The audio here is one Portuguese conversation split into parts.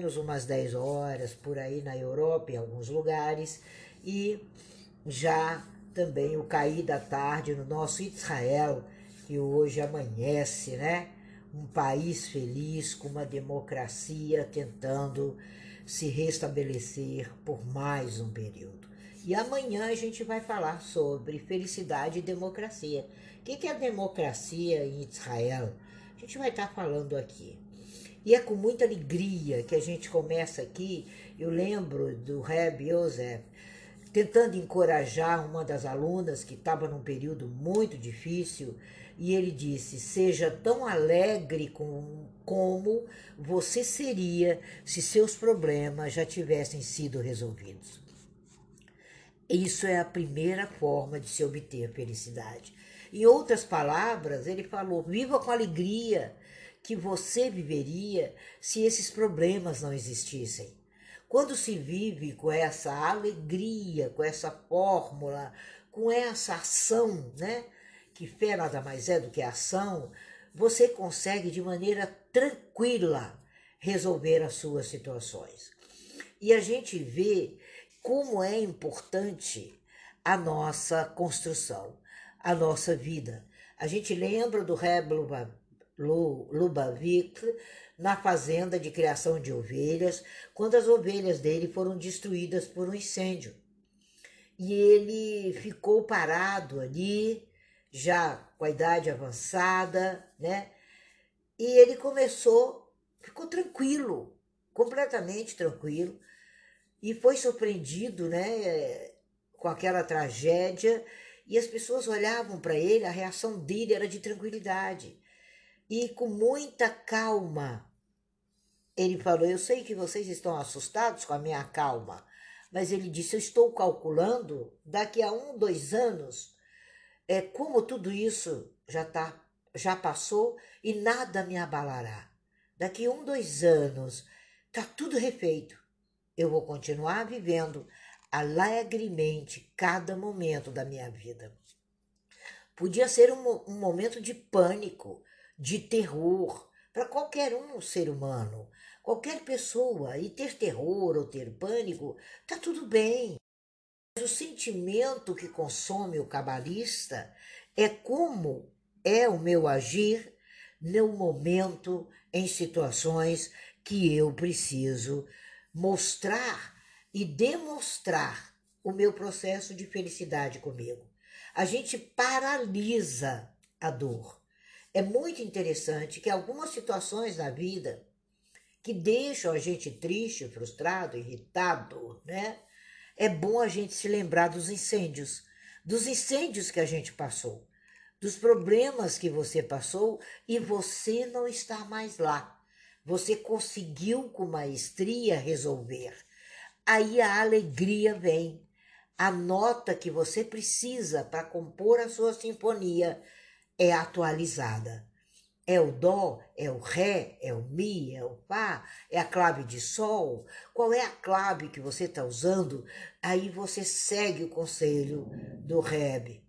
menos umas 10 horas por aí na Europa, em alguns lugares, e já também o cair da tarde no nosso Israel, que hoje amanhece, né? Um país feliz, com uma democracia tentando se restabelecer por mais um período. E amanhã a gente vai falar sobre felicidade e democracia. O que é democracia em Israel? A gente vai estar falando aqui. E é com muita alegria que a gente começa aqui. Eu lembro do Reb Yosef tentando encorajar uma das alunas que estava num período muito difícil, e ele disse: Seja tão alegre com, como você seria se seus problemas já tivessem sido resolvidos. Isso é a primeira forma de se obter felicidade. Em outras palavras, ele falou: viva com alegria, que você viveria se esses problemas não existissem. Quando se vive com essa alegria, com essa fórmula, com essa ação, né? Que fé nada mais é do que ação, você consegue de maneira tranquila resolver as suas situações. E a gente vê como é importante a nossa construção, a nossa vida. A gente lembra do Reb Lubavitch na fazenda de criação de ovelhas, quando as ovelhas dele foram destruídas por um incêndio. E ele ficou parado ali, já com a idade avançada, né? E ele começou, ficou tranquilo, completamente tranquilo, e foi surpreendido, né, com aquela tragédia, e as pessoas olhavam para ele, a reação dele era de tranquilidade e com muita calma. Ele falou: Eu sei que vocês estão assustados com a minha calma, mas ele disse: Eu estou calculando daqui a um, dois anos, é como tudo isso já tá, já passou e nada me abalará. Daqui um, dois anos, tá tudo refeito. Eu vou continuar vivendo alegremente cada momento da minha vida. Podia ser um, um momento de pânico, de terror para qualquer um ser humano, qualquer pessoa. E ter terror ou ter pânico, tá tudo bem. Mas o sentimento que consome o cabalista é como é o meu agir no momento, em situações que eu preciso mostrar e demonstrar o meu processo de felicidade comigo. A gente paralisa a dor é muito interessante que algumas situações na vida que deixam a gente triste, frustrado, irritado, né? É bom a gente se lembrar dos incêndios, dos incêndios que a gente passou, dos problemas que você passou e você não está mais lá. Você conseguiu com maestria resolver. Aí a alegria vem. A nota que você precisa para compor a sua sinfonia é atualizada. É o dó, é o ré, é o mi, é o fá, é a clave de sol. Qual é a clave que você está usando? Aí você segue o conselho do Reb,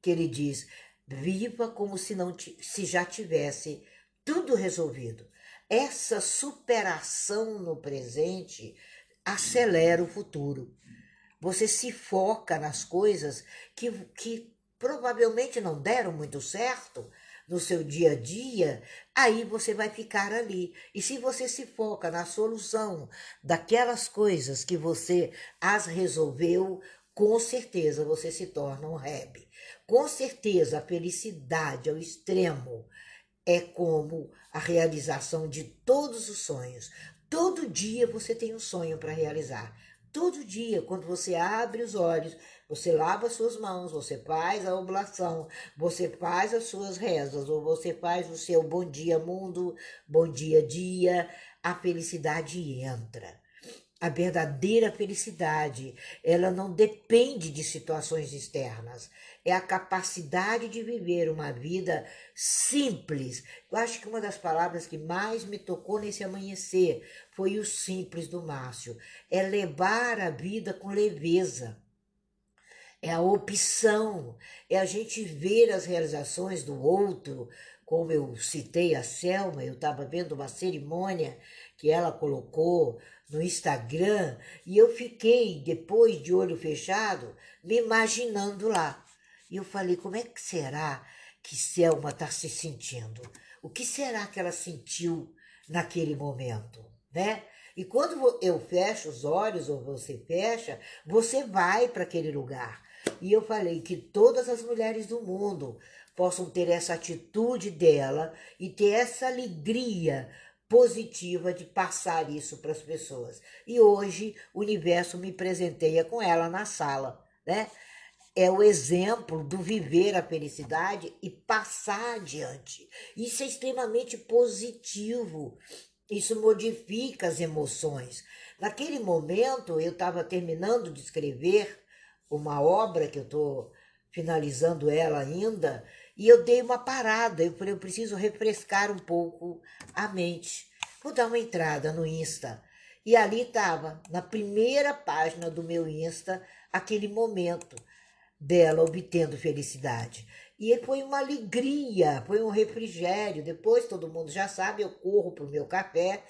que ele diz: viva como se não se já tivesse tudo resolvido. Essa superação no presente acelera o futuro. Você se foca nas coisas que, que provavelmente não deram muito certo no seu dia a dia, aí você vai ficar ali. E se você se foca na solução daquelas coisas que você as resolveu, com certeza você se torna um reb. Com certeza a felicidade ao extremo é como a realização de todos os sonhos. Todo dia você tem um sonho para realizar. Todo dia, quando você abre os olhos, você lava suas mãos, você faz a oblação, você faz as suas rezas, ou você faz o seu bom dia mundo, bom dia dia, a felicidade entra. A verdadeira felicidade, ela não depende de situações externas. É a capacidade de viver uma vida simples. Eu acho que uma das palavras que mais me tocou nesse amanhecer foi o simples do Márcio. É levar a vida com leveza é a opção, é a gente ver as realizações do outro, como eu citei a Selma, eu estava vendo uma cerimônia que ela colocou no Instagram e eu fiquei, depois de olho fechado, me imaginando lá. E eu falei: como é que será que Selma está se sentindo? O que será que ela sentiu naquele momento, né? E quando eu fecho os olhos ou você fecha, você vai para aquele lugar. E eu falei que todas as mulheres do mundo possam ter essa atitude dela e ter essa alegria positiva de passar isso para as pessoas. E hoje o universo me presenteia com ela na sala, né? É o exemplo do viver a felicidade e passar adiante. Isso é extremamente positivo. Isso modifica as emoções. Naquele momento, eu estava terminando de escrever uma obra que eu estou finalizando ela ainda, e eu dei uma parada. Eu falei, eu preciso refrescar um pouco a mente. Vou dar uma entrada no Insta. E ali estava, na primeira página do meu Insta, aquele momento dela obtendo felicidade. E foi uma alegria, foi um refrigério. Depois, todo mundo já sabe, eu corro para o meu café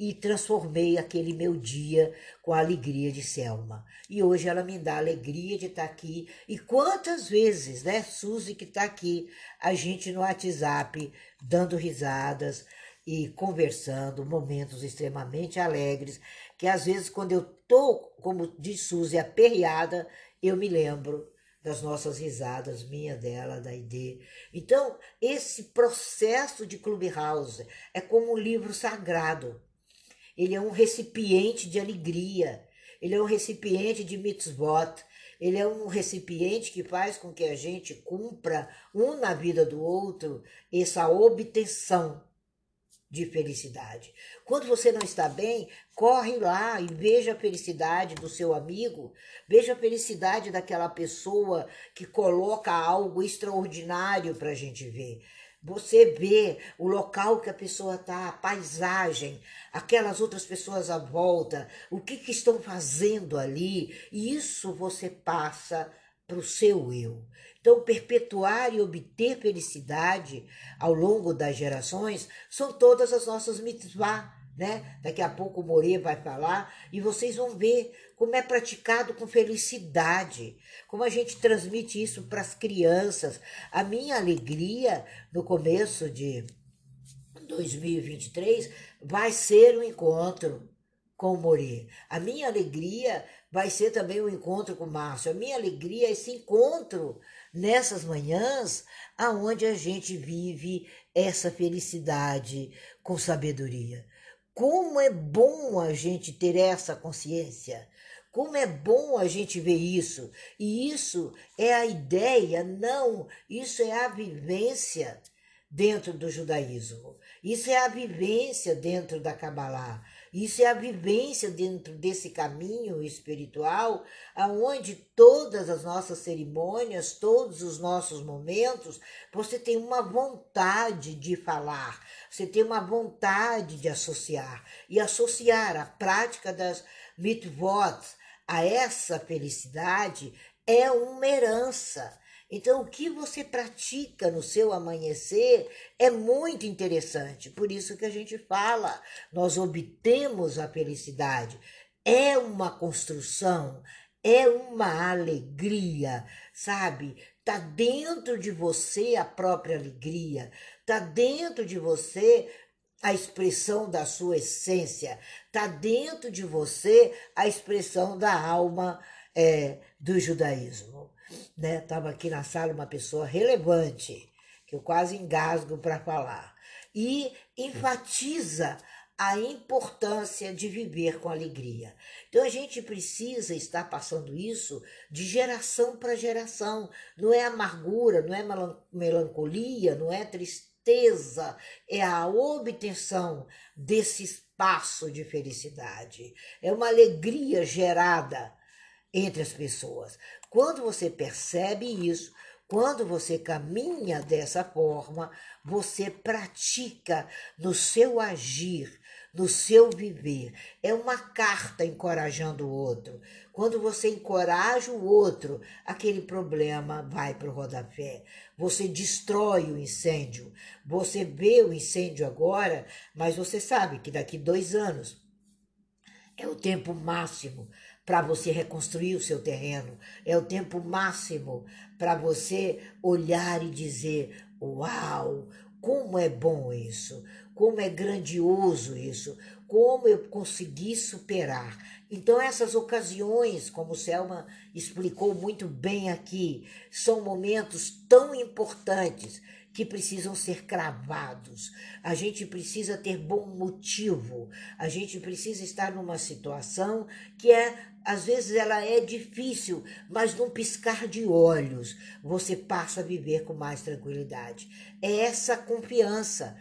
e transformei aquele meu dia com a alegria de Selma. E hoje ela me dá a alegria de estar aqui. E quantas vezes, né, Suzy que está aqui, a gente no WhatsApp dando risadas e conversando, momentos extremamente alegres, que às vezes quando eu tô, como diz Suzy, aperreada, eu me lembro das nossas risadas, minha, dela, da ID. Então, esse processo de Clubhouse é como um livro sagrado ele é um recipiente de alegria, ele é um recipiente de mitzvot, ele é um recipiente que faz com que a gente cumpra um na vida do outro essa obtenção de felicidade. Quando você não está bem, corre lá e veja a felicidade do seu amigo, veja a felicidade daquela pessoa que coloca algo extraordinário para a gente ver. Você vê o local que a pessoa está, a paisagem, aquelas outras pessoas à volta, o que, que estão fazendo ali, e isso você passa para o seu eu. Então, perpetuar e obter felicidade ao longo das gerações são todas as nossas mitzvah, né? Daqui a pouco o More vai falar e vocês vão ver como é praticado com felicidade, como a gente transmite isso para as crianças. A minha alegria no começo de 2023 vai ser um encontro com o More. A minha alegria vai ser também um encontro com o Márcio. A minha alegria é esse encontro nessas manhãs aonde a gente vive essa felicidade com sabedoria. Como é bom a gente ter essa consciência. Como é bom a gente ver isso. E isso é a ideia, não, isso é a vivência dentro do judaísmo. Isso é a vivência dentro da Kabbalah. Isso é a vivência dentro desse caminho espiritual, aonde todas as nossas cerimônias, todos os nossos momentos, você tem uma vontade de falar, você tem uma vontade de associar. E associar a prática das mitvot a essa felicidade é uma herança então, o que você pratica no seu amanhecer é muito interessante. Por isso que a gente fala, nós obtemos a felicidade. É uma construção, é uma alegria, sabe? Tá dentro de você a própria alegria, tá dentro de você a expressão da sua essência, tá dentro de você a expressão da alma é, do judaísmo né? Estava aqui na sala uma pessoa relevante, que eu quase engasgo para falar, e enfatiza a importância de viver com alegria. Então a gente precisa estar passando isso de geração para geração. Não é amargura, não é melancolia, não é tristeza, é a obtenção desse espaço de felicidade. É uma alegria gerada entre as pessoas. Quando você percebe isso, quando você caminha dessa forma, você pratica no seu agir, no seu viver. É uma carta encorajando o outro. Quando você encoraja o outro, aquele problema vai para o rodapé. Você destrói o incêndio. Você vê o incêndio agora, mas você sabe que daqui dois anos é o tempo máximo para você reconstruir o seu terreno. É o tempo máximo para você olhar e dizer: Uau, como é bom isso! Como é grandioso isso! Como eu consegui superar. Então, essas ocasiões, como Selma explicou muito bem aqui, são momentos tão importantes que precisam ser cravados. A gente precisa ter bom motivo. A gente precisa estar numa situação que é, às vezes ela é difícil, mas num piscar de olhos você passa a viver com mais tranquilidade. É essa confiança,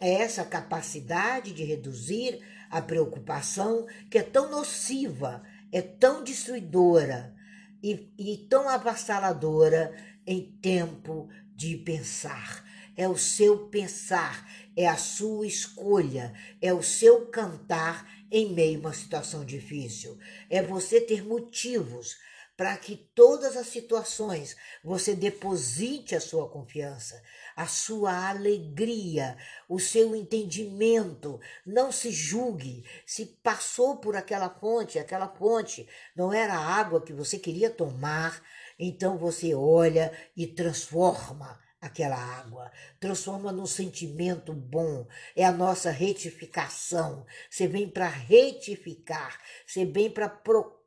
é essa capacidade de reduzir a preocupação que é tão nociva, é tão destruidora e, e tão avassaladora em tempo de pensar. É o seu pensar, é a sua escolha, é o seu cantar em meio a uma situação difícil. É você ter motivos para que todas as situações você deposite a sua confiança, a sua alegria, o seu entendimento. Não se julgue. Se passou por aquela fonte, aquela fonte não era a água que você queria tomar, então você olha e transforma aquela água, transforma num sentimento bom. É a nossa retificação. Você vem para retificar, você vem para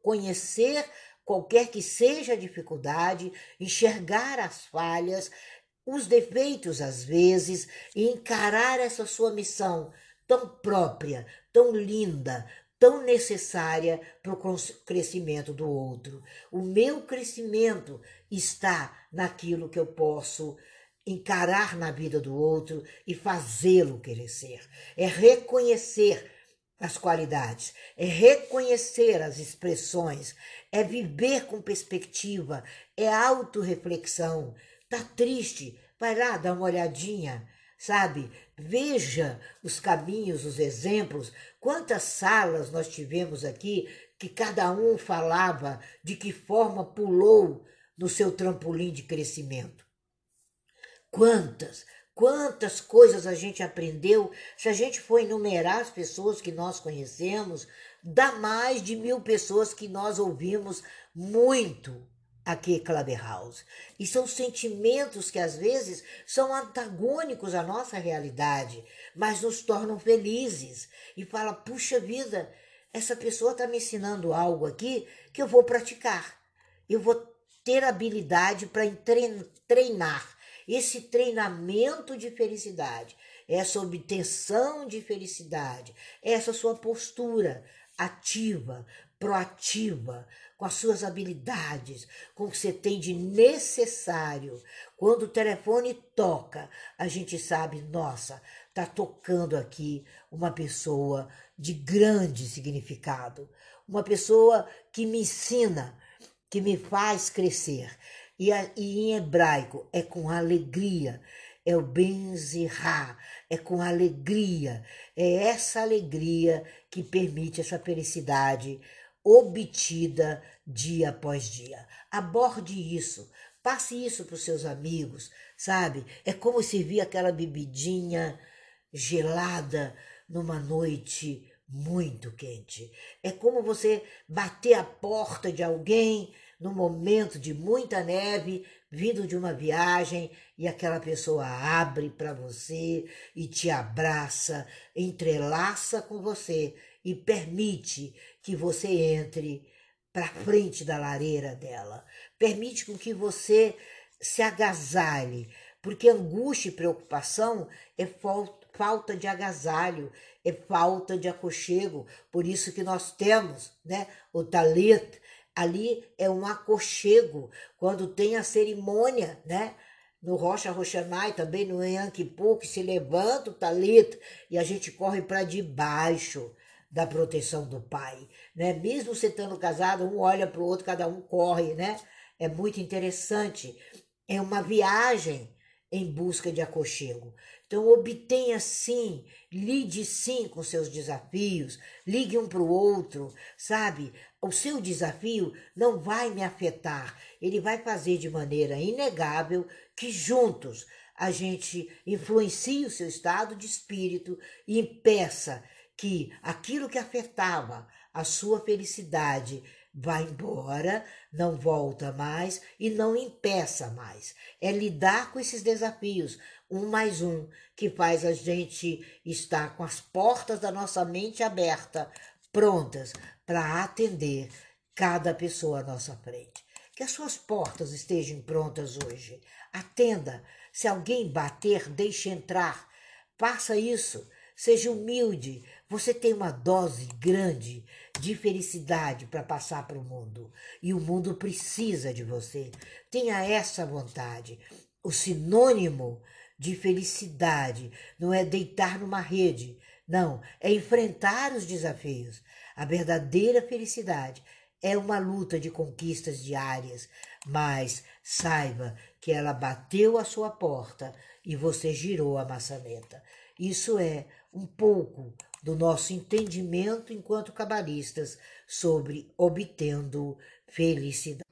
conhecer qualquer que seja a dificuldade, enxergar as falhas, os defeitos às vezes e encarar essa sua missão tão própria, tão linda, tão necessária para o crescimento do outro. O meu crescimento está naquilo que eu posso encarar na vida do outro e fazê-lo crescer. É reconhecer as qualidades, é reconhecer as expressões, é viver com perspectiva, é autorreflexão. Tá triste? Vai lá dar uma olhadinha sabe? Veja os caminhos, os exemplos. Quantas salas nós tivemos aqui que cada um falava de que forma pulou no seu trampolim de crescimento. Quantas, quantas coisas a gente aprendeu. Se a gente for enumerar as pessoas que nós conhecemos, dá mais de mil pessoas que nós ouvimos muito aqui Clubhouse. E são sentimentos que às vezes são antagônicos à nossa realidade, mas nos tornam felizes. E fala: puxa vida, essa pessoa está me ensinando algo aqui que eu vou praticar. Eu vou ter habilidade para treinar. Esse treinamento de felicidade, essa obtenção de felicidade, essa sua postura ativa, proativa, com as suas habilidades, com o que você tem de necessário. Quando o telefone toca, a gente sabe, nossa, tá tocando aqui uma pessoa de grande significado, uma pessoa que me ensina, que me faz crescer. E, e em hebraico é com alegria, é o benzirá, é com alegria, é essa alegria que permite essa felicidade obtida dia após dia. Aborde isso, passe isso para os seus amigos, sabe? É como servir aquela bebidinha gelada numa noite muito quente. É como você bater a porta de alguém no momento de muita neve, vindo de uma viagem, e aquela pessoa abre para você e te abraça, entrelaça com você e permite que você entre para frente da lareira dela. Permite com que você se agasalhe, porque angústia e preocupação é falta de agasalho, é falta de aconchego. Por isso que nós temos, né, o talit, ali é um aconchego, quando tem a cerimônia, né, no Rocha Rochanai, também no Yanquipu, que se levanta o talit e a gente corre para debaixo da proteção do pai, né? Mesmo você estando casado, um olha para o outro, cada um corre, né? É muito interessante. É uma viagem, em busca de aconchego. Então, obtenha sim, lide sim com seus desafios, ligue um para o outro, sabe? O seu desafio não vai me afetar, ele vai fazer de maneira inegável que juntos a gente influencie o seu estado de espírito e impeça que aquilo que afetava a sua felicidade vai embora, não volta mais e não impeça mais. É lidar com esses desafios, um mais um, que faz a gente estar com as portas da nossa mente aberta, prontas para atender cada pessoa à nossa frente. Que as suas portas estejam prontas hoje. Atenda. Se alguém bater, deixe entrar. Faça isso. Seja humilde. Você tem uma dose grande de felicidade para passar para o mundo. E o mundo precisa de você. Tenha essa vontade. O sinônimo de felicidade não é deitar numa rede. Não, é enfrentar os desafios. A verdadeira felicidade é uma luta de conquistas diárias, mas saiba que ela bateu a sua porta e você girou a maçaneta. Isso é um pouco do nosso entendimento enquanto cabalistas sobre obtendo felicidade.